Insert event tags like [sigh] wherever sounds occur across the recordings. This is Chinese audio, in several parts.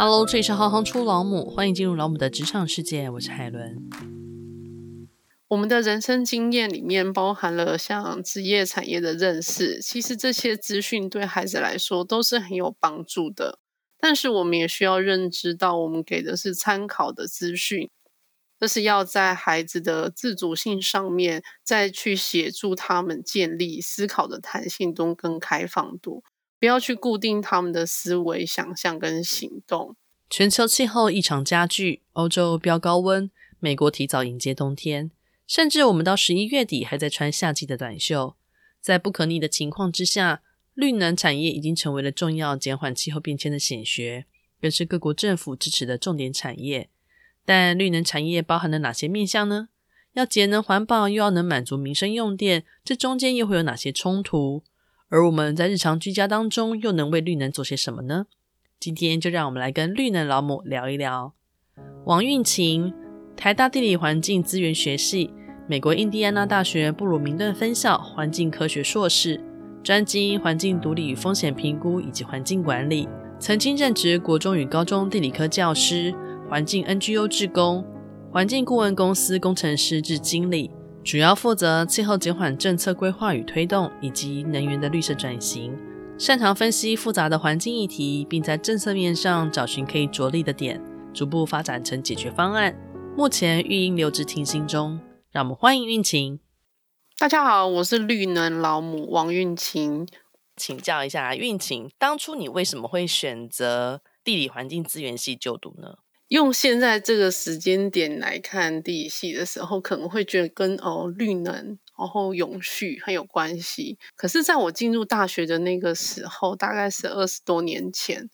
Hello，这里是行行出老母，欢迎进入老母的职场世界，我是海伦。我们的人生经验里面包含了像职业产业的认识，其实这些资讯对孩子来说都是很有帮助的。但是我们也需要认知到，我们给的是参考的资讯，这是要在孩子的自主性上面再去协助他们建立思考的弹性度跟开放度。不要去固定他们的思维、想象跟行动。全球气候异常加剧，欧洲飙高温，美国提早迎接冬天，甚至我们到十一月底还在穿夏季的短袖。在不可逆的情况之下，绿能产业已经成为了重要减缓气候变迁的显学，更是各国政府支持的重点产业。但绿能产业包含了哪些面向呢？要节能环保，又要能满足民生用电，这中间又会有哪些冲突？而我们在日常居家当中，又能为绿能做些什么呢？今天就让我们来跟绿能老母聊一聊。王韵晴，台大地理环境资源学系、美国印第安纳大学布鲁明顿分校环境科学硕士，专精环境毒理与风险评估以及环境管理，曾经任职国中与高中地理科教师、环境 NGO 志工、环境顾问公司工程师至经理。主要负责气候减缓政策规划与推动，以及能源的绿色转型，擅长分析复杂的环境议题，并在政策面上找寻可以着力的点，逐步发展成解决方案。目前育婴留职停薪中，让我们欢迎运晴。大家好，我是绿能老母王运晴，请教一下运晴，当初你为什么会选择地理环境资源系就读呢？用现在这个时间点来看地理系的时候，可能会觉得跟哦绿能，然后永续很有关系。可是，在我进入大学的那个时候，大概是二十多年前，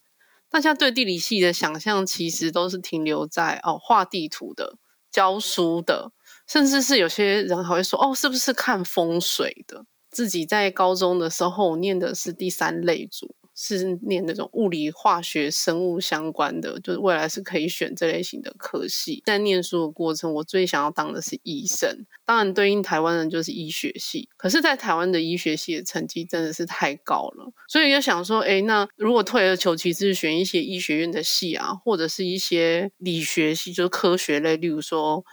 大家对地理系的想象其实都是停留在哦画地图的、教书的，甚至是有些人还会说哦是不是看风水的？自己在高中的时候念的是第三类组。是念那种物理、化学、生物相关的，就是未来是可以选这类型的科系。在念书的过程，我最想要当的是医生，当然对应台湾人就是医学系。可是，在台湾的医学系的成绩真的是太高了，所以就想说，哎，那如果退而求其次，选一些医学院的系啊，或者是一些理学系，就是科学类，例如说。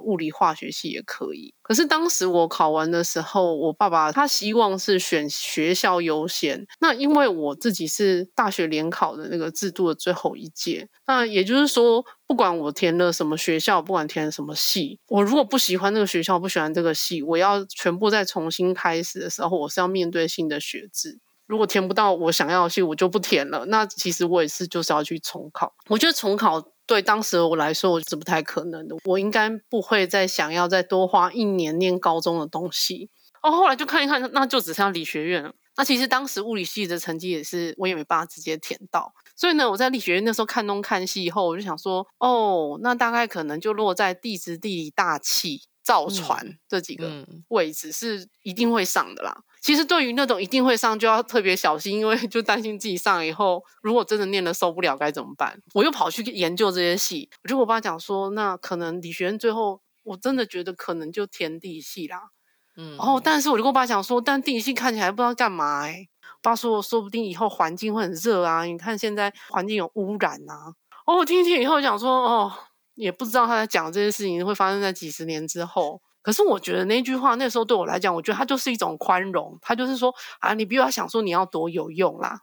物理化学系也可以。可是当时我考完的时候，我爸爸他希望是选学校优先。那因为我自己是大学联考的那个制度的最后一届，那也就是说，不管我填了什么学校，不管填什么系，我如果不喜欢那个学校，不喜欢这个系，我要全部再重新开始的时候，我是要面对新的学制。如果填不到我想要的系，我就不填了。那其实我也是就是要去重考。我觉得重考。对当时我来说，我是不太可能的。我应该不会再想要再多花一年念高中的东西。哦，后来就看一看，那就只剩下理学院了。那其实当时物理系的成绩也是，我也没办法直接填到。所以呢，我在理学院那时候看东看西以后，我就想说，哦，那大概可能就落在地质、地理、大气、造船这几个位置是一定会上的啦。其实对于那种一定会上，就要特别小心，因为就担心自己上了以后，如果真的念的受不了该怎么办？我又跑去研究这些系，我就跟我爸讲说，那可能理学院最后我真的觉得可能就填地理系啦。嗯，然后但是我就跟我爸讲说，但地理系看起来不知道干嘛哎。爸说，说不定以后环境会很热啊，你看现在环境有污染啊。哦，我听一听以后讲说，哦，也不知道他在讲这些事情会发生在几十年之后。可是我觉得那句话那时候对我来讲，我觉得它就是一种宽容，他就是说啊，你不要想说你要多有用啦，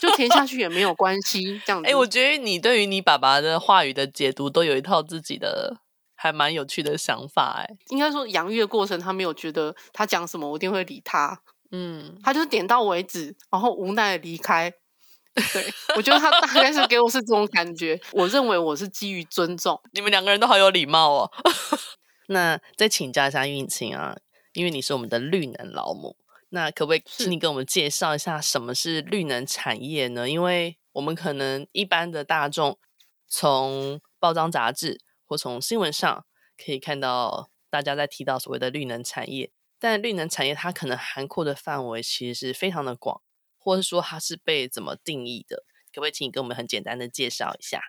就填下去也没有关系这样子。哎、欸，我觉得你对于你爸爸的话语的解读都有一套自己的还蛮有趣的想法。哎，应该说养育的过程，他没有觉得他讲什么我一定会理他，嗯，他就是点到为止，然后无奈的离开。[laughs] 对，我觉得他大概是给我是这种感觉。我认为我是基于尊重，你们两个人都好有礼貌哦。[laughs] 那再请教一下运晴啊，因为你是我们的绿能老母，那可不可以请你给我们介绍一下什么是绿能产业呢？因为我们可能一般的大众从报章杂志或从新闻上可以看到大家在提到所谓的绿能产业，但绿能产业它可能涵括的范围其实是非常的广，或者说它是被怎么定义的？可不可以请你跟我们很简单的介绍一下？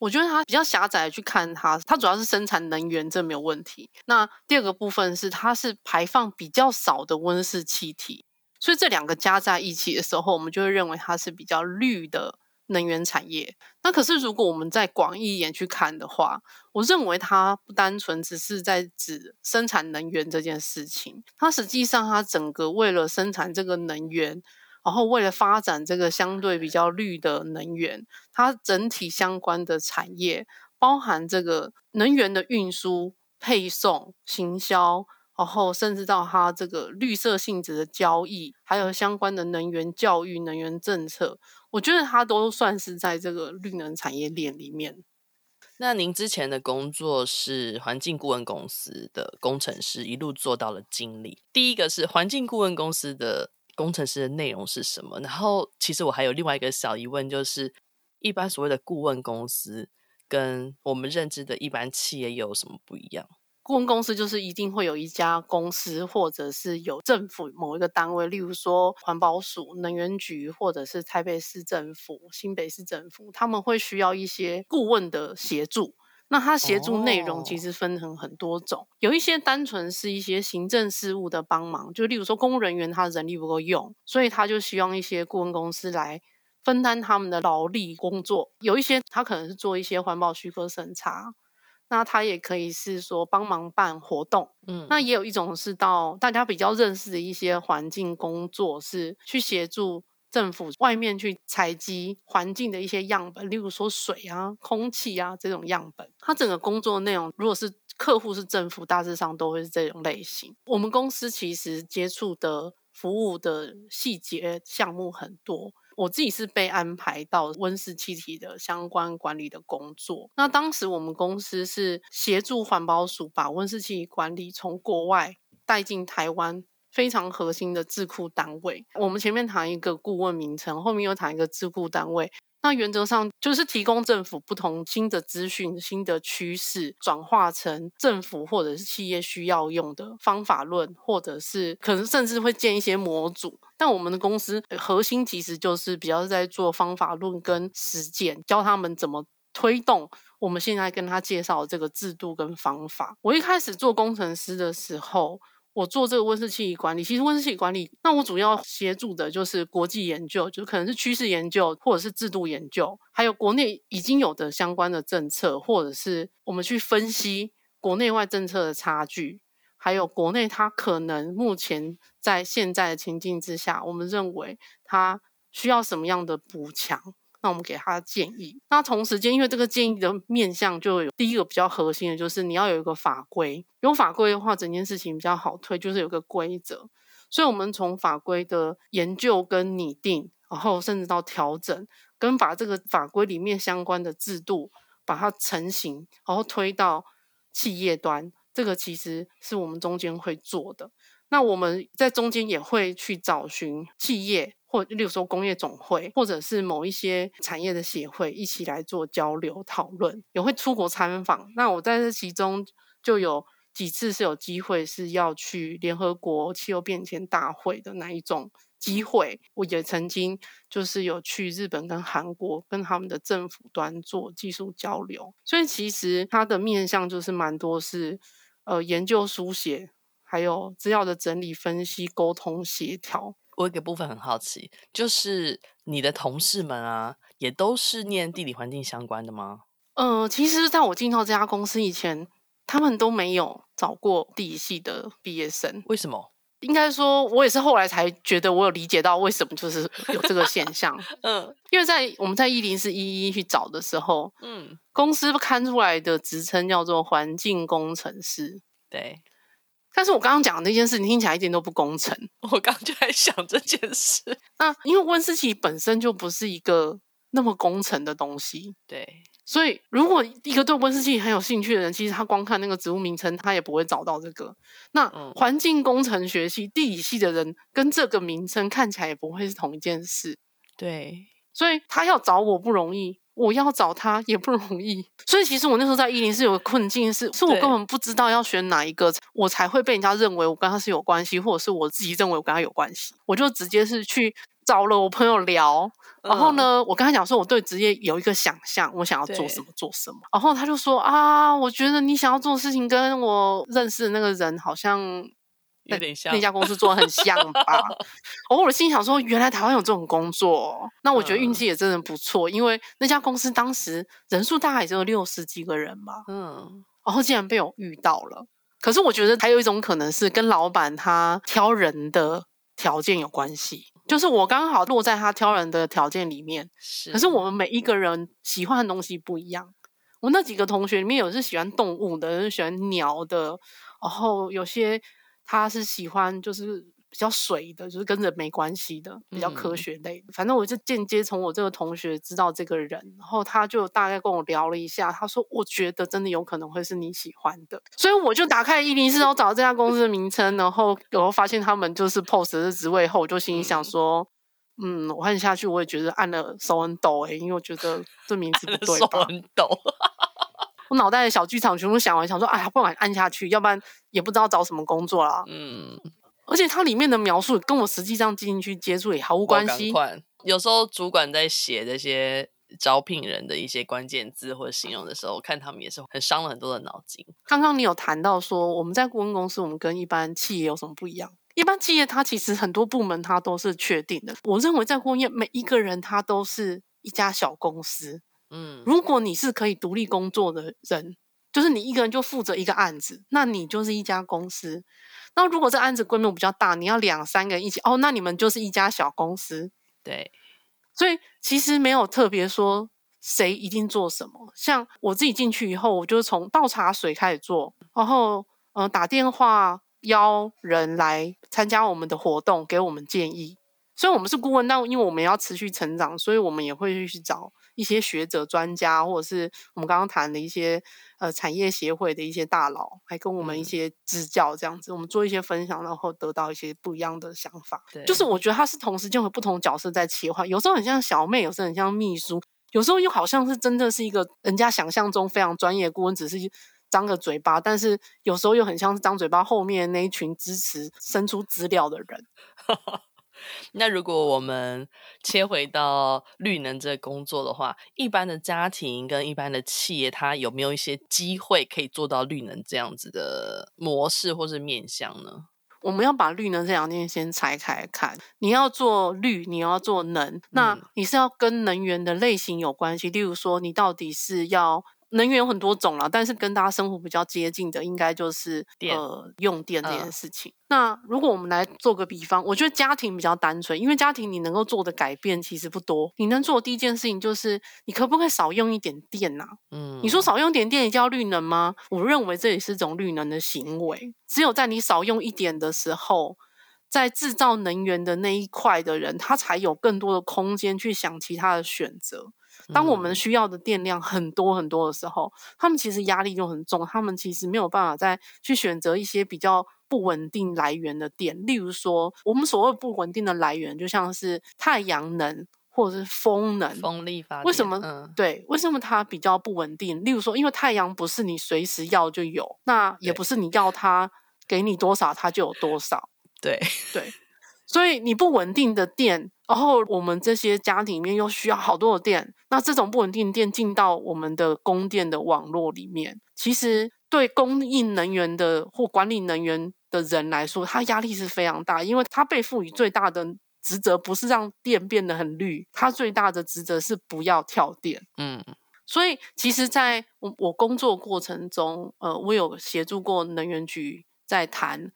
我觉得它比较狭窄的去看它，它主要是生产能源，这没有问题。那第二个部分是它是排放比较少的温室气体，所以这两个加在一起的时候，我们就会认为它是比较绿的能源产业。那可是如果我们再广义一点去看的话，我认为它不单纯只是在指生产能源这件事情，它实际上它整个为了生产这个能源，然后为了发展这个相对比较绿的能源，它整体相关的产业，包含这个能源的运输、配送、行销。然后，甚至到它这个绿色性质的交易，还有相关的能源教育、能源政策，我觉得它都算是在这个绿能产业链里面。那您之前的工作是环境顾问公司的工程师，一路做到了经理。第一个是环境顾问公司的工程师的内容是什么？然后，其实我还有另外一个小疑问，就是一般所谓的顾问公司跟我们认知的一般企业有什么不一样？顾问公司就是一定会有一家公司，或者是有政府某一个单位，例如说环保署、能源局，或者是台北市政府、新北市政府，他们会需要一些顾问的协助。那他协助内容其实分成很多种，有一些单纯是一些行政事务的帮忙，就例如说公务人员他人力不够用，所以他就希望一些顾问公司来分担他们的劳力工作。有一些他可能是做一些环保许可审查。那他也可以是说帮忙办活动，嗯，那也有一种是到大家比较认识的一些环境工作，是去协助政府外面去采集环境的一些样本，例如说水啊、空气啊这种样本。他整个工作内容，如果是客户是政府，大致上都会是这种类型。我们公司其实接触的服务的细节项目很多。我自己是被安排到温室气体的相关管理的工作。那当时我们公司是协助环保署把温室气体管理从国外带进台湾，非常核心的智库单位。我们前面谈一个顾问名称，后面又谈一个智库单位。那原则上就是提供政府不同新的资讯、新的趋势，转化成政府或者是企业需要用的方法论，或者是可能甚至会建一些模组。但我们的公司核心其实就是比较在做方法论跟实践，教他们怎么推动我们现在跟他介绍的这个制度跟方法。我一开始做工程师的时候。我做这个温室气体管理，其实温室气体管理，那我主要协助的就是国际研究，就可能是趋势研究或者是制度研究，还有国内已经有的相关的政策，或者是我们去分析国内外政策的差距，还有国内它可能目前在现在的情境之下，我们认为它需要什么样的补强。那我们给他建议。那同时间，因为这个建议的面向就有第一个比较核心的，就是你要有一个法规。有法规的话，整件事情比较好推，就是有个规则。所以，我们从法规的研究跟拟定，然后甚至到调整，跟把这个法规里面相关的制度把它成型，然后推到企业端，这个其实是我们中间会做的。那我们在中间也会去找寻企业。或例如说工业总会，或者是某一些产业的协会，一起来做交流讨论，也会出国参访。那我在这其中就有几次是有机会是要去联合国气候变迁大会的那一种机会。我也曾经就是有去日本跟韩国跟他们的政府端做技术交流。所以其实它的面向就是蛮多是呃研究书写，还有资料的整理分析、沟通协调。我有一个部分很好奇，就是你的同事们啊，也都是念地理环境相关的吗？呃，其实在我进到这家公司以前，他们都没有找过地理系的毕业生。为什么？应该说，我也是后来才觉得，我有理解到为什么就是有这个现象。[laughs] 嗯，因为在我们在一零四一一去找的时候，嗯，公司刊出来的职称叫做环境工程师。对。但是我刚刚讲的那件事，你听起来一点都不工程。[laughs] 我刚刚就在想这件事。那因为温室气体本身就不是一个那么工程的东西，对。所以如果一个对温室气体很有兴趣的人，其实他光看那个植物名称，他也不会找到这个。那环境工程学系、地理系的人，跟这个名称看起来也不会是同一件事。对。所以他要找我不容易。我要找他也不容易，所以其实我那时候在伊林是有个困境是，是是我根本不知道要选哪一个，我才会被人家认为我跟他是有关系，或者是我自己认为我跟他有关系，我就直接是去找了我朋友聊，然后呢，我跟他讲说我对职业有一个想象，我想要做什么做什么，然后他就说啊，我觉得你想要做的事情跟我认识的那个人好像有点像那家公司做的很像吧。[laughs] 偶尔心想说，原来台湾有这种工作，那我觉得运气也真的不错，嗯、因为那家公司当时人数大概也只有六十几个人吧。嗯，然后竟然被我遇到了。可是我觉得还有一种可能是跟老板他挑人的条件有关系，就是我刚好落在他挑人的条件里面。是，可是我们每一个人喜欢的东西不一样。我那几个同学里面有是喜欢动物的，有是喜欢鸟的，然后有些他是喜欢就是比较水的，就是跟人没关系的，比较科学类的。嗯、反正我就间接从我这个同学知道这个人，然后他就大概跟我聊了一下，他说我觉得真的有可能会是你喜欢的，所以我就打开一零四，然后找到这家公司的名称，然后然后发现他们就是 post 的职位后，我就心里想说。嗯嗯，我看下去，我也觉得按了手很抖哎、欸，因为我觉得这名字不对吧？手很抖，我脑袋的小剧场全部想完，想说，哎呀，不敢按下去，要不然也不知道找什么工作啦。嗯，而且它里面的描述跟我实际上进去接触也毫无关系。有时候主管在写这些招聘人的一些关键字或者形容的时候，我看他们也是很伤了很多的脑筋。刚刚你有谈到说，我们在顾问公司，我们跟一般企业有什么不一样？一般企业，它其实很多部门它都是确定的。我认为在工业，每一个人他都是一家小公司。嗯，如果你是可以独立工作的人，就是你一个人就负责一个案子，那你就是一家公司。那如果这案子规模比较大，你要两三个人一起，哦，那你们就是一家小公司。对，所以其实没有特别说谁一定做什么。像我自己进去以后，我就从倒茶水开始做，然后呃打电话。邀人来参加我们的活动，给我们建议。虽然我们是顾问，但因为我们要持续成长，所以我们也会去找一些学者、专家，或者是我们刚刚谈的一些呃产业协会的一些大佬，来跟我们一些支教，这样子，嗯、我们做一些分享，然后得到一些不一样的想法。对，就是我觉得他是同时就有不同角色在切换，有时候很像小妹，有时候很像秘书，有时候又好像是真的是一个人家想象中非常专业顾问，只是。张个嘴巴，但是有时候又很像是张嘴巴后面那一群支持、伸出资料的人。[laughs] 那如果我们切回到绿能这个工作的话，一般的家庭跟一般的企业，它有没有一些机会可以做到绿能这样子的模式或是面向呢？我们要把绿能这两件先拆开看。你要做绿，你要做能，那你是要跟能源的类型有关系。例如说，你到底是要。能源有很多种啦，但是跟大家生活比较接近的，应该就是电呃用电这件事情。呃、那如果我们来做个比方，我觉得家庭比较单纯，因为家庭你能够做的改变其实不多。你能做的第一件事情就是，你可不可以少用一点电呐、啊？嗯，你说少用点电也叫绿能吗？我认为这也是一种绿能的行为。只有在你少用一点的时候，在制造能源的那一块的人，他才有更多的空间去想其他的选择。当我们需要的电量很多很多的时候，他们其实压力就很重，他们其实没有办法再去选择一些比较不稳定来源的电。例如说，我们所谓不稳定的来源，就像是太阳能或者是风能、风力发电。为什么？嗯，对，为什么它比较不稳定？例如说，因为太阳不是你随时要就有，那也不是你要它给你多少它就有多少。对对。[laughs] 所以你不稳定的电，然后我们这些家庭里面又需要好多的电，那这种不稳定电进到我们的供电的网络里面，其实对供应能源的或管理能源的人来说，他压力是非常大，因为他被赋予最大的职责不是让电变得很绿，他最大的职责是不要跳电。嗯，所以其实在我我工作过程中，呃，我有协助过能源局在谈。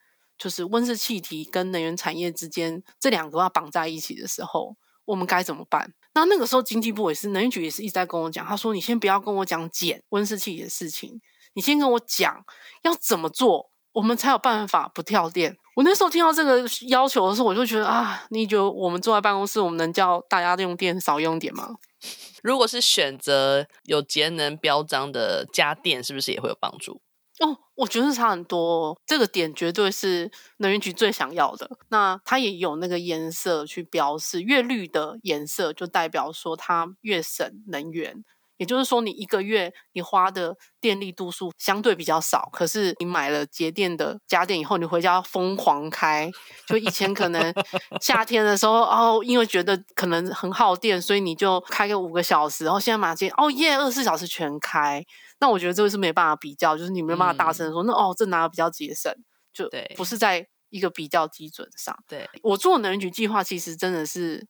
就是温室气体跟能源产业之间这两个要绑在一起的时候，我们该怎么办？那那个时候经济部也是能源局也是一直在跟我讲，他说：“你先不要跟我讲减温室气体的事情，你先跟我讲要怎么做，我们才有办法不跳电。”我那时候听到这个要求的时候，我就觉得啊，你觉得我们坐在办公室，我们能叫大家用电少用点吗？[laughs] 如果是选择有节能标章的家电，是不是也会有帮助？哦，我觉得差很多哦，这个点绝对是能源局最想要的。那它也有那个颜色去标示，越绿的颜色就代表说它越省能源。也就是说，你一个月你花的电力度数相对比较少，可是你买了节电的家电以后，你回家要疯狂开。就以前可能 [laughs] 夏天的时候，哦，因为觉得可能很耗电，所以你就开个五个小时。然后现在马上哦耶，二十四小时全开。那我觉得这个是没办法比较，就是你没办法大声说，嗯、那哦，这哪个比较节省？就不是在一个比较基准上。对，我做能源局计划，其实真的是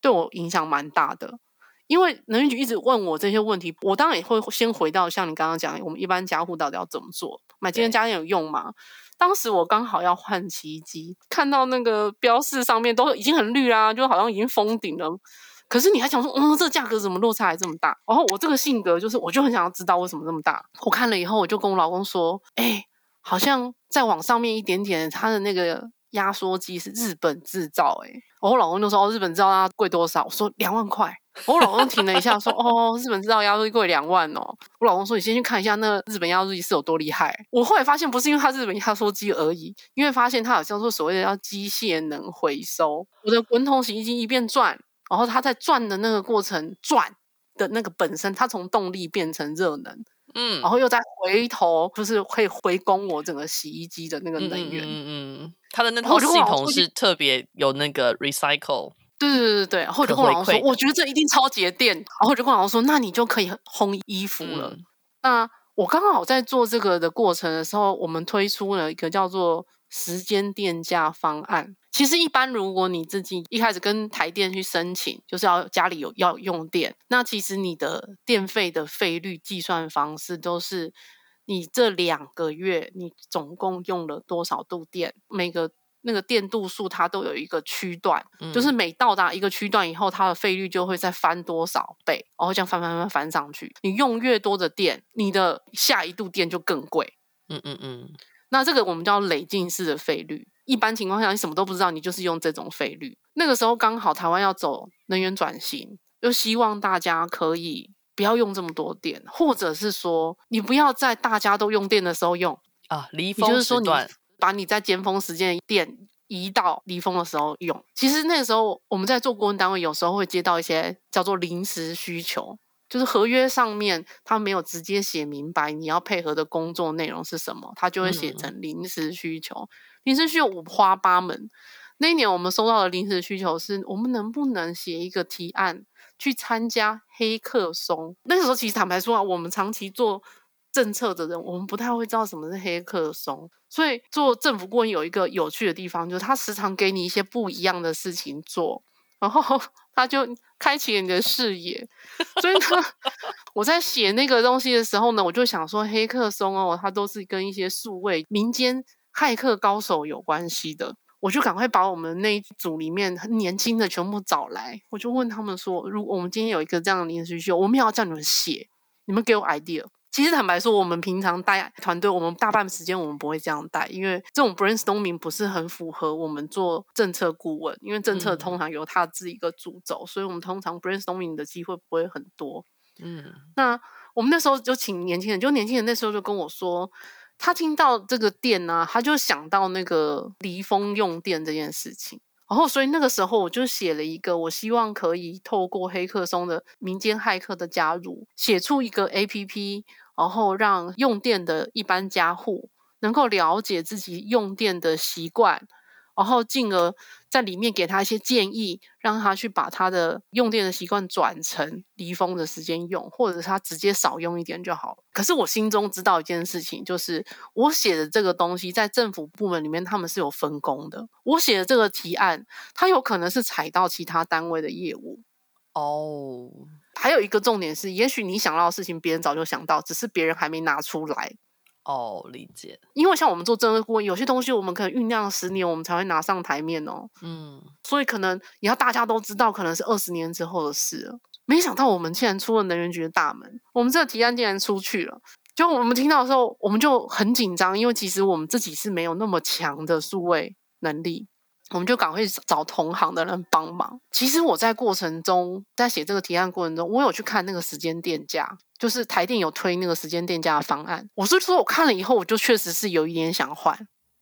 对我影响蛮大的。因为能源局一直问我这些问题，我当然也会先回到像你刚刚讲，我们一般家户到底要怎么做？买节能家电有用吗？当时我刚好要换洗衣机，看到那个标示上面都已经很绿啦，就好像已经封顶了。可是你还想说，嗯，这价格怎么落差还这么大？然后我这个性格就是，我就很想要知道为什么这么大。我看了以后，我就跟我老公说，哎，好像再往上面一点点，它的那个压缩机是日本制造，哎，我老公就说，哦，日本制造它贵多少？我说两万块。我老公停了一下，说：“ [laughs] 哦，日本制造压缩机贵两万哦。”我老公说：“你先去看一下那日本压缩机是有多厉害。”我后来发现不是因为它日本压缩机而已，因为发现它好像说所谓的叫机械能回收。我的滚筒洗衣机一边转，然后它在转的那个过程转的那个本身，它从动力变成热能，嗯，然后又再回头，就是可以回供我整个洗衣机的那个能源。嗯嗯，嗯，它的那套系统是特别有那个 recycle。对对对对，然后我就跟我老公说，我觉得这一定超节电。然后我就跟我老公说，那你就可以烘衣服了。嗯、那我刚好在做这个的过程的时候，我们推出了一个叫做时间电价方案。其实一般如果你自己一开始跟台电去申请，就是要家里有要用电，那其实你的电费的费率计算方式都是你这两个月你总共用了多少度电，每个。那个电度数它都有一个区段，嗯、就是每到达一个区段以后，它的费率就会再翻多少倍，然后这样翻翻翻翻上去。你用越多的电，你的下一度电就更贵。嗯嗯嗯。那这个我们叫累进式的费率。一般情况下，你什么都不知道，你就是用这种费率。那个时候刚好台湾要走能源转型，又希望大家可以不要用这么多电，或者是说你不要在大家都用电的时候用啊，离峰时段。把你在尖峰时间的电移到离峰的时候用。其实那个时候我们在做顾问单位，有时候会接到一些叫做临时需求，就是合约上面他没有直接写明白你要配合的工作内容是什么，他就会写成临时需求。临时需求五花八门。那一年我们收到的临时需求是我们能不能写一个提案去参加黑客松？那个时候其实坦白说啊，我们长期做。政策的人，我们不太会知道什么是黑客松，所以做政府顾问有一个有趣的地方，就是他时常给你一些不一样的事情做，然后他就开启了你的视野。所以呢，[laughs] 我在写那个东西的时候呢，我就想说，黑客松哦，它都是跟一些数位民间骇客高手有关系的，我就赶快把我们那一组里面很年轻的全部找来，我就问他们说，如果我们今天有一个这样的临时秀，我们要叫你们写，你们给我 idea。其实坦白说，我们平常带团队，我们大半时间我们不会这样带，因为这种 brainstorming 不是很符合我们做政策顾问，因为政策通常由他自己一个主轴，嗯、所以我们通常 brainstorming 的机会不会很多。嗯，那我们那时候就请年轻人，就年轻人那时候就跟我说，他听到这个电呢、啊，他就想到那个离峰用电这件事情。然后，所以那个时候我就写了一个，我希望可以透过黑客松的民间骇客的加入，写出一个 APP，然后让用电的一般家户能够了解自己用电的习惯。然后进而在里面给他一些建议，让他去把他的用电的习惯转成离峰的时间用，或者是他直接少用一点就好了。可是我心中知道一件事情，就是我写的这个东西在政府部门里面他们是有分工的。我写的这个提案，它有可能是踩到其他单位的业务。哦，还有一个重点是，也许你想到的事情，别人早就想到，只是别人还没拿出来。哦，理解。因为像我们做政策顾问，有些东西我们可能酝酿十年，我们才会拿上台面哦。嗯，所以可能你要大家都知道，可能是二十年之后的事了。没想到我们竟然出了能源局的大门，我们这个提案竟然出去了。就我们听到的时候，我们就很紧张，因为其实我们自己是没有那么强的数位能力。我们就赶快找同行的人帮忙。其实我在过程中，在写这个提案过程中，我有去看那个时间电价，就是台电有推那个时间电价的方案。我是说，我看了以后，我就确实是有一点想换。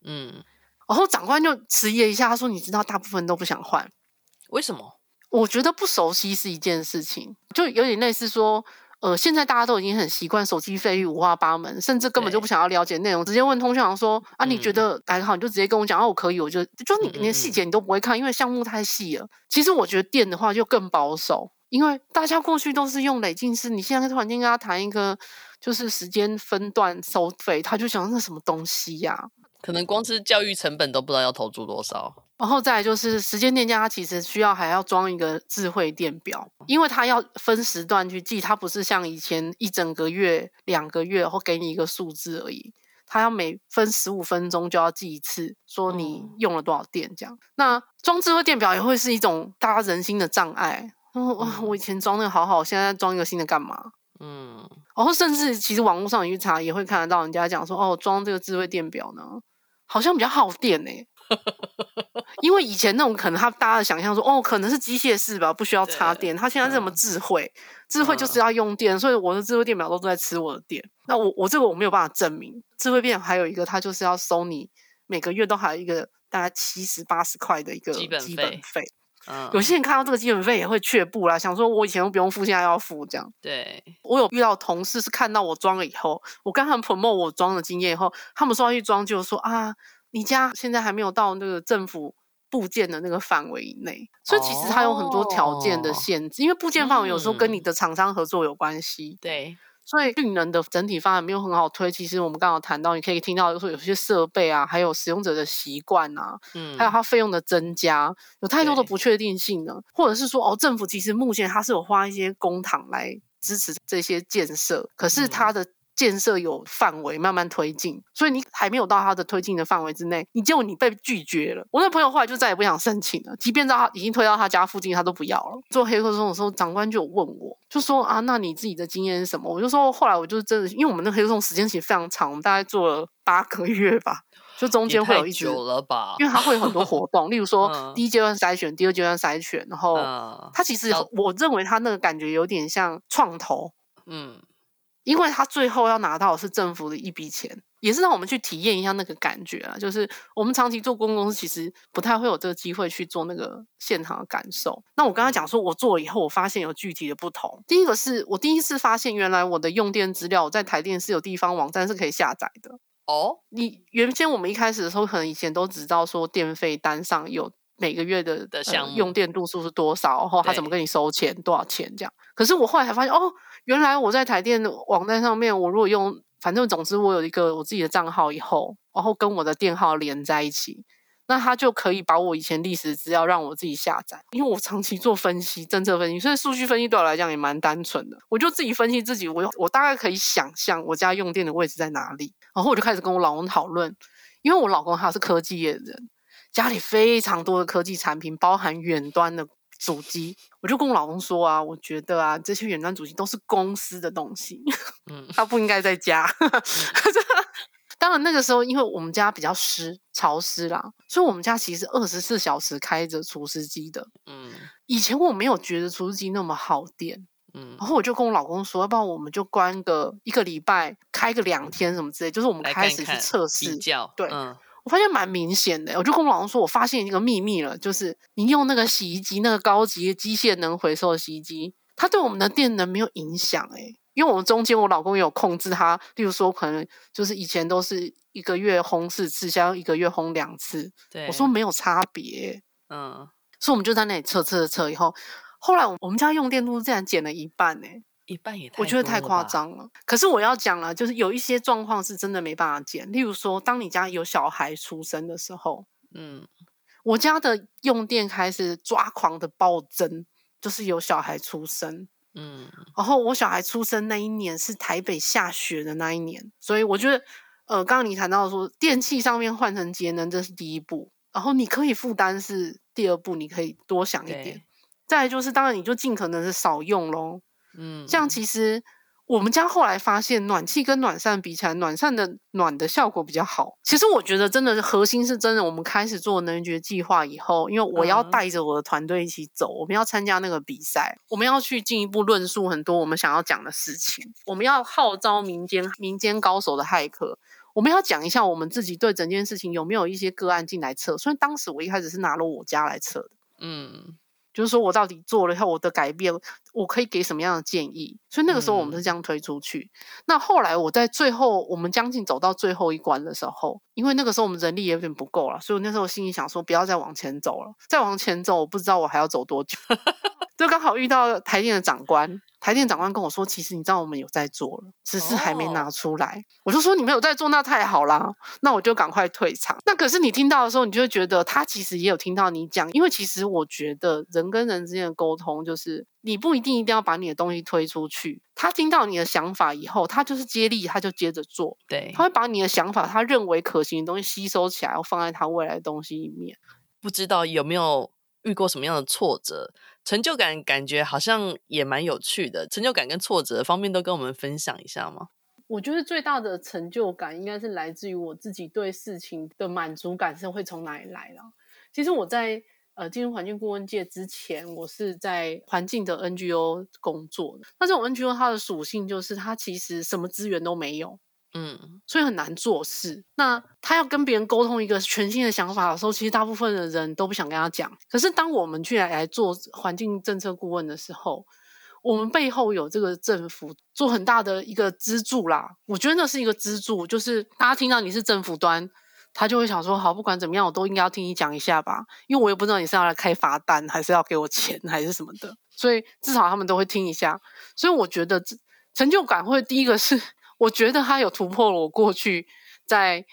嗯，然后长官就迟疑了一下，他说：“你知道，大部分都不想换，为什么？我觉得不熟悉是一件事情，就有点类似说。”呃，现在大家都已经很习惯手机费率五花八门，甚至根本就不想要了解内容，直接问通讯行说啊，你觉得哪个好，你就直接跟我讲，啊，我可以，我就就你连细节你都不会看，因为项目太细了。其实我觉得电的话就更保守，因为大家过去都是用累进式，你现在突然间跟他谈一个就是时间分段收费，他就想那什么东西呀？啊？可能光是教育成本都不知道要投注多少。然后再来就是时间店家，它其实需要还要装一个智慧电表，因为它要分时段去记，它不是像以前一整个月、两个月后给你一个数字而已，它要每分十五分钟就要记一次，说你用了多少电这样。嗯、那装智慧电表也会是一种大家人心的障碍。哦，哇，我以前装那个好好，现在装一个新的干嘛？嗯，然后甚至其实网络上你去查也会看得到人家讲说，哦，装这个智慧电表呢，好像比较耗电呢、[laughs] 欸。因为以前那种可能他大家的想象说哦，可能是机械式吧，不需要插电。他现在是什么智慧？嗯、智慧就是要用电，所以我的智慧电表都在吃我的电。那我我这个我没有办法证明。智慧电还有一个，它就是要收你每个月都还有一个大概七十八十块的一个基本费。有些人看到这个基本费也会却步啦，想说我以前都不用付，现在要付这样。对，我有遇到同事是看到我装了以后，我跟他们 promote 我装的经验以后，他们说要去装，就说啊。你家现在还没有到那个政府部件的那个范围以内，所以其实它有很多条件的限制。哦、因为部件范围有时候跟你的厂商合作有关系。对、嗯，所以运能的整体发展没有很好推。其实我们刚好谈到，你可以听到就是说有些设备啊，还有使用者的习惯啊，嗯，还有它费用的增加，有太多的不确定性呢。或者是说，哦，政府其实目前它是有花一些公帑来支持这些建设，可是它的。建设有范围，慢慢推进，所以你还没有到他的推进的范围之内，你结果你被拒绝了。我那朋友后来就再也不想申请了，即便到他已经推到他家附近，他都不要了。做黑客松的时候，长官就有问我，就说啊，那你自己的经验是什么？我就说，后来我就真的，因为我们那黑客松时间其实非常长，我们大概做了八个月吧，就中间会有一直，久了吧？因为它会有很多活动，[laughs] 例如说第一阶段筛选，第二阶段筛选，然后它其实我认为它那个感觉有点像创投，嗯。因为他最后要拿到的是政府的一笔钱，也是让我们去体验一下那个感觉啊。就是我们长期做公共公司，其实不太会有这个机会去做那个现场的感受。那我刚刚讲说，我做了以后，我发现有具体的不同。第一个是我第一次发现，原来我的用电资料我在台电是有地方网站是可以下载的。哦，你原先我们一开始的时候，可能以前都只知道说电费单上有每个月的的项目、呃、用电度数是多少，然后他怎么跟你收钱，多少钱这样。可是我后来才发现，哦。原来我在台电的网站上面，我如果用，反正总之我有一个我自己的账号以后，然后跟我的电号连在一起，那他就可以把我以前历史资料让我自己下载。因为我长期做分析、政策分析，所以数据分析对我来讲也蛮单纯的。我就自己分析自己，我我大概可以想象我家用电的位置在哪里，然后我就开始跟我老公讨论，因为我老公他是科技业的人，家里非常多的科技产品，包含远端的。主机，我就跟我老公说啊，我觉得啊，这些远端主机都是公司的东西，嗯，他不应该在家。嗯、[laughs] 当然那个时候，因为我们家比较湿潮湿啦，所以我们家其实二十四小时开着除湿机的。嗯，以前我没有觉得除湿机那么耗电，嗯，然后我就跟我老公说，要不然我们就关个一个礼拜，开个两天什么之类，就是我们开始去测试，对，嗯。我发现蛮明显的，我就跟我老公说，我发现一个秘密了，就是你用那个洗衣机，那个高级的机械能回收的洗衣机，它对我们的电能没有影响诶，因为我们中间我老公也有控制它，例如说可能就是以前都是一个月烘四次，现在一个月烘两次，对，我说没有差别，嗯，所以我们就在那里测测测，以后后来我们家用电度竟然减了一半诶。一半也太，我觉得太夸张了。可是我要讲了，就是有一些状况是真的没办法减。例如说，当你家有小孩出生的时候，嗯，我家的用电开始抓狂的暴增，就是有小孩出生，嗯，然后我小孩出生那一年是台北下雪的那一年，所以我觉得，呃，刚刚你谈到说电器上面换成节能，这是第一步，然后你可以负担是第二步，你可以多想一点。再来就是，当然你就尽可能是少用咯。嗯，这样其实我们家后来发现，暖气跟暖扇比起来，暖扇的暖的效果比较好。其实我觉得，真的核心是真的。我们开始做能源局计划以后，因为我要带着我的团队一起走，我们要参加那个比赛，我们要去进一步论述很多我们想要讲的事情。我们要号召民间民间高手的骇客，我们要讲一下我们自己对整件事情有没有一些个案进来测。所以当时我一开始是拿了我家来测的，嗯。就是说我到底做了以后，我的改变，我可以给什么样的建议？所以那个时候我们是这样推出去。嗯、那后来我在最后，我们将近走到最后一关的时候，因为那个时候我们人力也有点不够了，所以我那时候心里想说，不要再往前走了，再往前走，我不知道我还要走多久。[laughs] 就刚好遇到台电的长官。台电长官跟我说：“其实你知道我们有在做了，只是还没拿出来。”我就说：“你们有在做，那太好啦。那我就赶快退场。”那可是你听到的时候，你就会觉得他其实也有听到你讲，因为其实我觉得人跟人之间的沟通，就是你不一定一定要把你的东西推出去。他听到你的想法以后，他就是接力，他就接着做。对，他会把你的想法，他认为可行的东西吸收起来，然后放在他未来的东西里面。不知道有没有遇过什么样的挫折？成就感感觉好像也蛮有趣的，成就感跟挫折方面都跟我们分享一下吗？我觉得最大的成就感应该是来自于我自己对事情的满足感是会从哪里来的。其实我在呃进入环境顾问界之前，我是在环境的 NGO 工作的。那这种 NGO 它的属性就是它其实什么资源都没有。嗯，所以很难做事。那他要跟别人沟通一个全新的想法的时候，其实大部分的人都不想跟他讲。可是当我们去来，来做环境政策顾问的时候，我们背后有这个政府做很大的一个资助啦。我觉得那是一个资助，就是大家听到你是政府端，他就会想说：好，不管怎么样，我都应该要听你讲一下吧，因为我也不知道你是要来开罚单，还是要给我钱，还是什么的。所以至少他们都会听一下。所以我觉得成就感会第一个是。我觉得他有突破了我过去在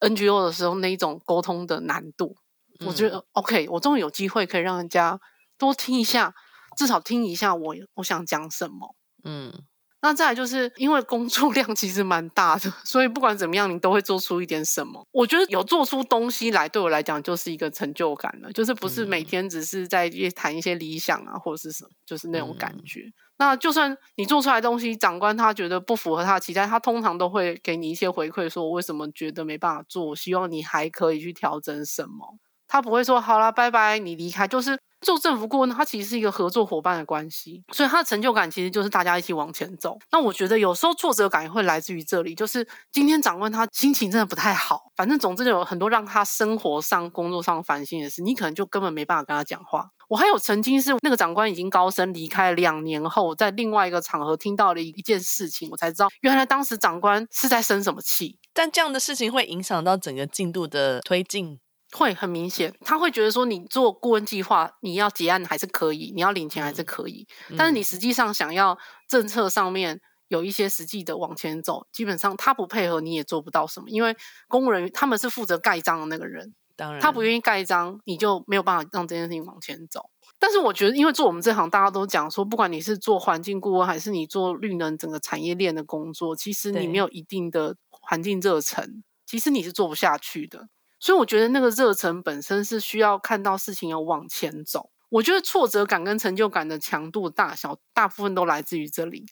NGO 的时候那一种沟通的难度。嗯、我觉得 OK，我终于有机会可以让人家多听一下，至少听一下我我想讲什么。嗯。那再来就是因为工作量其实蛮大的，所以不管怎么样，你都会做出一点什么。我觉得有做出东西来，对我来讲就是一个成就感了。就是不是每天只是在谈一些理想啊，或者是什么，就是那种感觉。嗯、那就算你做出来的东西，长官他觉得不符合他的期待，他通常都会给你一些回馈，说我为什么觉得没办法做，希望你还可以去调整什么。他不会说好啦，拜拜，你离开。就是做政府顾问，他其实是一个合作伙伴的关系，所以他的成就感其实就是大家一起往前走。那我觉得有时候挫折感也会来自于这里，就是今天长官他心情真的不太好，反正总之就有很多让他生活上、工作上烦心的事，你可能就根本没办法跟他讲话。我还有曾经是那个长官已经高升离开两年后，在另外一个场合听到了一件事情，我才知道原来当时长官是在生什么气。但这样的事情会影响到整个进度的推进。会很明显，他会觉得说，你做顾问计划，你要结案还是可以，你要领钱还是可以，嗯、但是你实际上想要政策上面有一些实际的往前走，基本上他不配合你也做不到什么，因为公务人员他们是负责盖章的那个人，当然他不愿意盖章，你就没有办法让这件事情往前走。但是我觉得，因为做我们这行，大家都讲说，不管你是做环境顾问，还是你做绿能整个产业链的工作，其实你没有一定的环境热忱，其实你是做不下去的。所以我觉得那个热忱本身是需要看到事情要往前走。我觉得挫折感跟成就感的强度大小，大部分都来自于这里。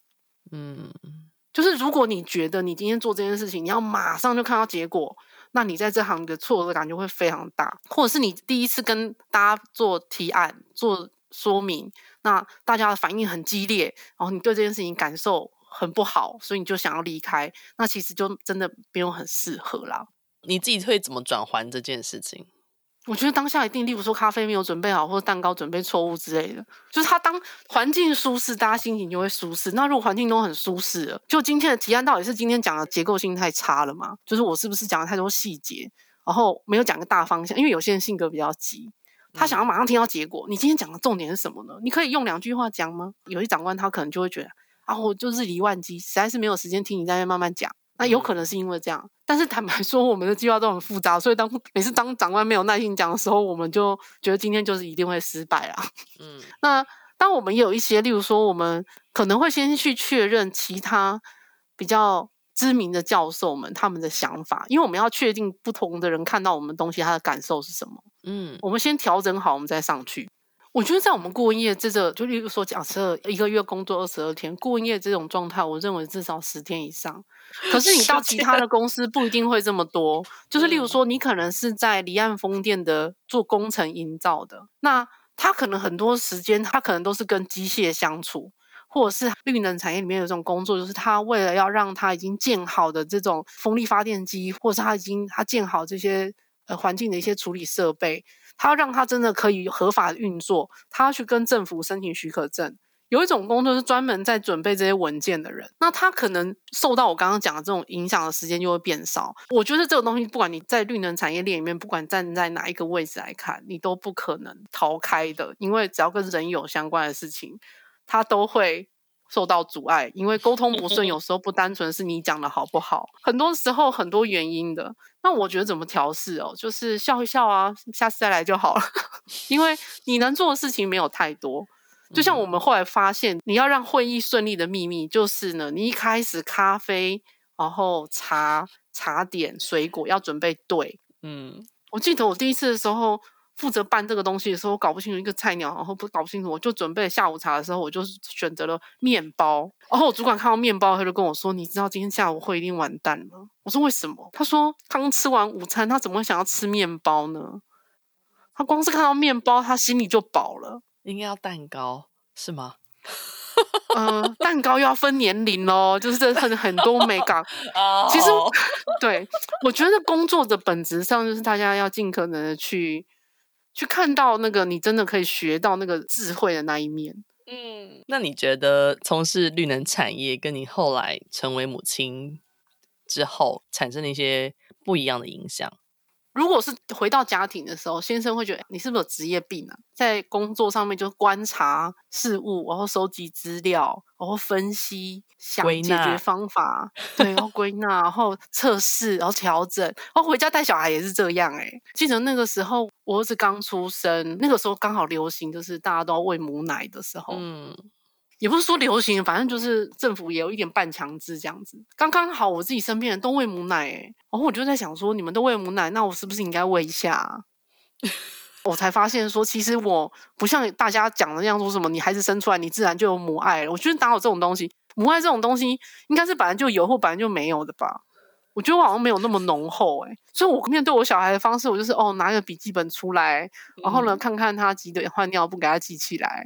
嗯，就是如果你觉得你今天做这件事情，你要马上就看到结果，那你在这行的挫折感就会非常大。或者是你第一次跟大家做提案、做说明，那大家的反应很激烈，然后你对这件事情感受很不好，所以你就想要离开，那其实就真的没有很适合啦。你自己会怎么转换这件事情？我觉得当下一定，例如说咖啡没有准备好，或者蛋糕准备错误之类的，就是他当环境舒适，大家心情就会舒适。那如果环境都很舒适了，就今天的提案到底是今天讲的结构性太差了吗？就是我是不是讲了太多细节，然后没有讲个大方向？因为有些人性格比较急，他想要马上听到结果。你今天讲的重点是什么呢？你可以用两句话讲吗？有些长官他可能就会觉得啊，我就日理万机，实在是没有时间听你在那慢慢讲。那有可能是因为这样，但是坦白说，我们的计划都很复杂，所以当每次当长官没有耐心讲的时候，我们就觉得今天就是一定会失败啊。嗯，那当我们也有一些，例如说，我们可能会先去确认其他比较知名的教授们他们的想法，因为我们要确定不同的人看到我们东西他的感受是什么。嗯，我们先调整好，我们再上去。我觉得在我们顾问业这个，就例如说，假设一个月工作二十二天，顾问业这种状态，我认为至少十天以上。可是你到其他的公司不一定会这么多。[laughs] 就是例如说，你可能是在离岸风电的做工程营造的，那他可能很多时间，他可能都是跟机械相处，或者是绿能产业里面有一种工作，就是他为了要让他已经建好的这种风力发电机，或者是他已经他建好这些呃环境的一些处理设备。他要让他真的可以合法运作，他要去跟政府申请许可证，有一种工作是专门在准备这些文件的人，那他可能受到我刚刚讲的这种影响的时间就会变少。我觉得这个东西，不管你在绿能产业链里面，不管站在哪一个位置来看，你都不可能逃开的，因为只要跟人有相关的事情，它都会受到阻碍。因为沟通不顺，有时候不单纯是你讲的好不好，很多时候很多原因的。那我觉得怎么调试哦，就是笑一笑啊，下次再来就好了，[laughs] 因为你能做的事情没有太多。就像我们后来发现，你要让会议顺利的秘密，就是呢，你一开始咖啡，然后茶、茶点、水果要准备对。嗯，我记得我第一次的时候负责办这个东西的时候，我搞不清楚一个菜鸟，然后不搞不清楚，我就准备下午茶的时候，我就选择了面包。然后我主管看到面包，他就跟我说：“你知道今天下午会一定完蛋吗。”我说：“为什么？”他说：“刚吃完午餐，他怎么会想要吃面包呢？他光是看到面包，他心里就饱了。”应该要蛋糕是吗？嗯、[laughs] 呃，蛋糕又要分年龄咯，就是这很很多美感。[laughs] Oh. 其实，[laughs] 对，我觉得工作的本质上就是大家要尽可能的去去看到那个你真的可以学到那个智慧的那一面。嗯，那你觉得从事绿能产业跟你后来成为母亲之后产生了一些不一样的影响？如果是回到家庭的时候，先生会觉得你是不是有职业病啊？在工作上面就观察事物，然后收集资料，然后分析，想解决方法，对，然后归纳，然后测试，然后调整，然后回家带小孩也是这样、欸。哎，记得那个时候我儿子刚出生，那个时候刚好流行，就是大家都要喂母奶的时候。嗯。也不是说流行，反正就是政府也有一点半强制这样子。刚刚好，我自己身边人都喂母奶，哎，然后我就在想说，你们都喂母奶，那我是不是应该喂一下？[laughs] 我才发现说，其实我不像大家讲的那样说什么，你孩子生出来，你自然就有母爱了。我觉得哪有这种东西？母爱这种东西，应该是本来就有或本来就没有的吧？我觉得我好像没有那么浓厚，哎，所以我面对我小孩的方式，我就是哦，拿一个笔记本出来，然后呢，看看他几点换尿布，给他记起来，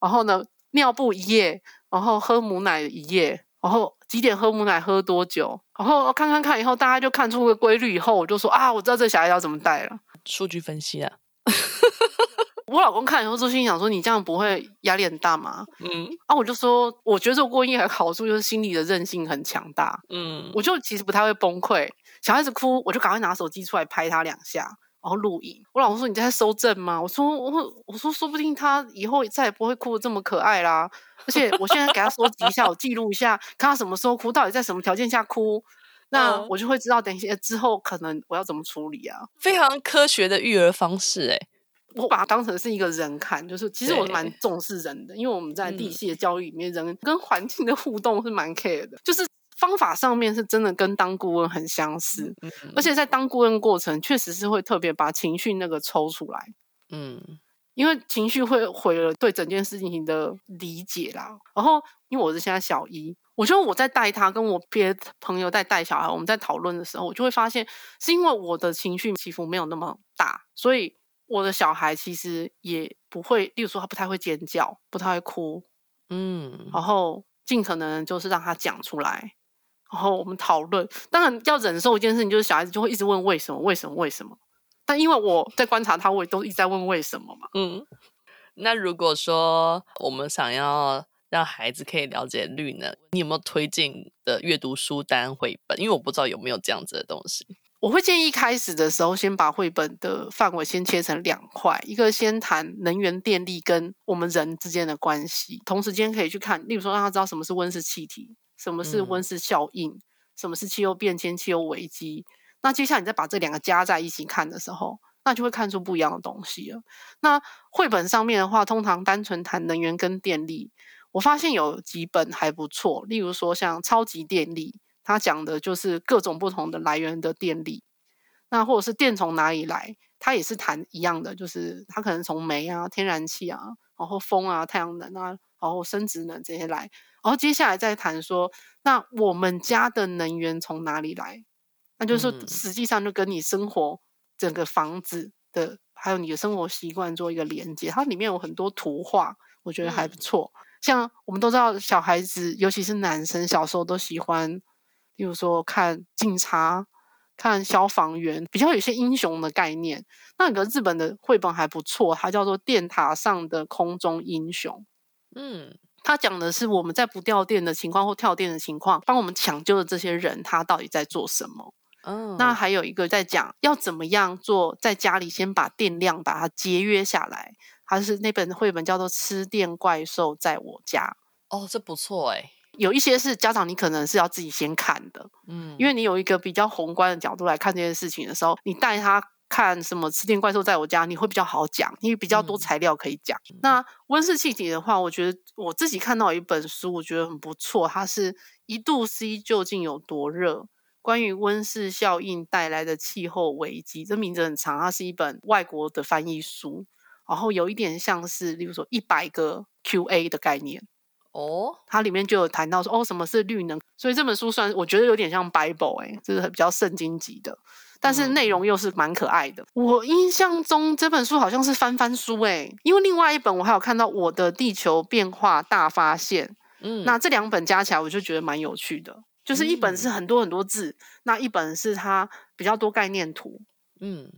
然后呢。尿布一夜，然后喝母奶一夜，然后几点喝母奶，喝多久，然后看看看以后，大家就看出个规律以后，我就说啊，我知道这小孩要怎么带了。数据分析啊，我老公看以后就心想说，你这样不会压力很大吗？嗯，啊，我就说，我觉得这个过夜好处就是心理的韧性很强大。嗯，我就其实不太会崩溃，小孩子哭，我就赶快拿手机出来拍他两下。然后录影，我老公说，你在收证吗？我说我我说说不定他以后再也不会哭的这么可爱啦。而且我现在给他收集一下，我记录一下，看他什么时候哭，到底在什么条件下哭，那我就会知道等一下之后可能我要怎么处理啊。非常科学的育儿方式，欸，诶，我把它当成是一个人看，就是其实我是蛮重视人的，因为我们在地系的教育里面，人跟环境的互动是蛮 care 的，就是。方法上面是真的跟当顾问很相似，嗯嗯，而且在当顾问过程，确实是会特别把情绪那个抽出来，嗯，因为情绪会毁了对整件事情的理解啦。然后，因为我是现在小一，我觉得我在带他，跟我别的朋友在带小孩，我们在讨论的时候，我就会发现，是因为我的情绪起伏没有那么大，所以我的小孩其实也不会，例如说他不太会尖叫，不太会哭，嗯，然后尽可能就是让他讲出来。然后我们讨论，当然要忍受一件事情，就是小孩子就会一直问为什么，为什么，为什么。但因为我在观察他，我也都一直在问为什么嘛。嗯，那如果说我们想要让孩子可以了解绿能，你有没有推荐的阅读书单绘本？因为我不知道有没有这样子的东西。我会建议开始的时候，先把绘本的范围先切成两块，一个先谈能源、电力跟我们人之间的关系，同时间可以去看，例如说让他知道什么是温室气体。什么是温室效应？嗯、什么是气候变迁、气候危机？那接下来你再把这两个加在一起看的时候，那就会看出不一样的东西了。那绘本上面的话，通常单纯谈能源跟电力，我发现有几本还不错。例如说像《超级电力》，它讲的就是各种不同的来源的电力。那或者是电从哪里来，它也是谈一样的，就是它可能从煤啊、天然气啊，然后风啊、太阳能啊，然后生殖能这些来。然后接下来再谈说，那我们家的能源从哪里来？那就是说实际上就跟你生活整个房子的，还有你的生活习惯做一个连接。它里面有很多图画，我觉得还不错。嗯、像我们都知道，小孩子尤其是男生，小时候都喜欢，例如说看警察、看消防员，比较有些英雄的概念。那有个日本的绘本还不错，它叫做《电塔上的空中英雄》。嗯。它讲的是我们在不掉电的情况或跳电的情况，帮我们抢救的这些人，他到底在做什么？嗯，那还有一个在讲要怎么样做，在家里先把电量把它节约下来。它是那本绘本叫做《吃电怪兽在我家》。哦，这不错哎。有一些是家长，你可能是要自己先看的，嗯，因为你有一个比较宏观的角度来看这件事情的时候，你带他看什么《吃电怪兽在我家》，你会比较好讲，因为比较多材料可以讲。嗯、那温室气体的话，我觉得我自己看到一本书，我觉得很不错，它是一度 C 究竟有多热？关于温室效应带来的气候危机，这名字很长，它是一本外国的翻译书，然后有一点像是，例如说一百个 QA 的概念哦，它里面就有谈到说，哦，什么是绿能？所以这本书算我觉得有点像 Bible，哎，就是比较圣经级的，但是内容又是蛮可爱的。嗯、我印象中这本书好像是翻翻书，哎，因为另外一本我还有看到《我的地球变化大发现》，嗯，那这两本加起来我就觉得蛮有趣的。就是一本是很多很多字，嗯、那一本是它比较多概念图。嗯，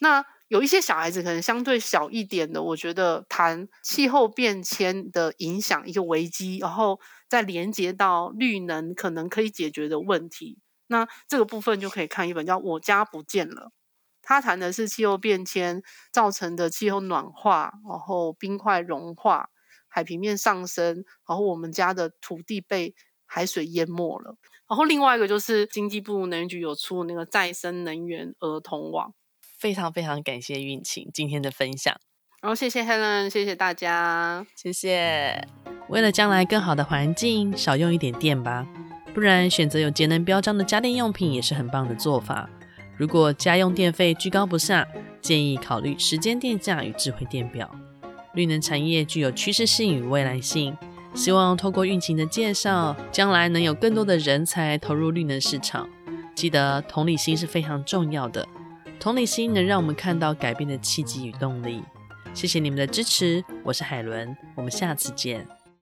那有一些小孩子可能相对小一点的，我觉得谈气候变迁的影响一个危机，然后再连接到绿能可能可以解决的问题，那这个部分就可以看一本叫《我家不见了》，他谈的是气候变迁造成的气候暖化，然后冰块融化、海平面上升，然后我们家的土地被海水淹没了。然后另外一个就是经济部能源局有出那个再生能源儿童网，非常非常感谢运晴今天的分享，然后谢谢 Helen，谢谢大家，谢谢。为了将来更好的环境，少用一点电吧，不然选择有节能标章的家电用品也是很棒的做法。如果家用电费居高不下，建议考虑时间电价与智慧电表。绿能产业具有趋势性与未来性。希望透过韵晴的介绍，将来能有更多的人才投入绿能市场。记得同理心是非常重要的，同理心能让我们看到改变的契机与动力。谢谢你们的支持，我是海伦，我们下次见。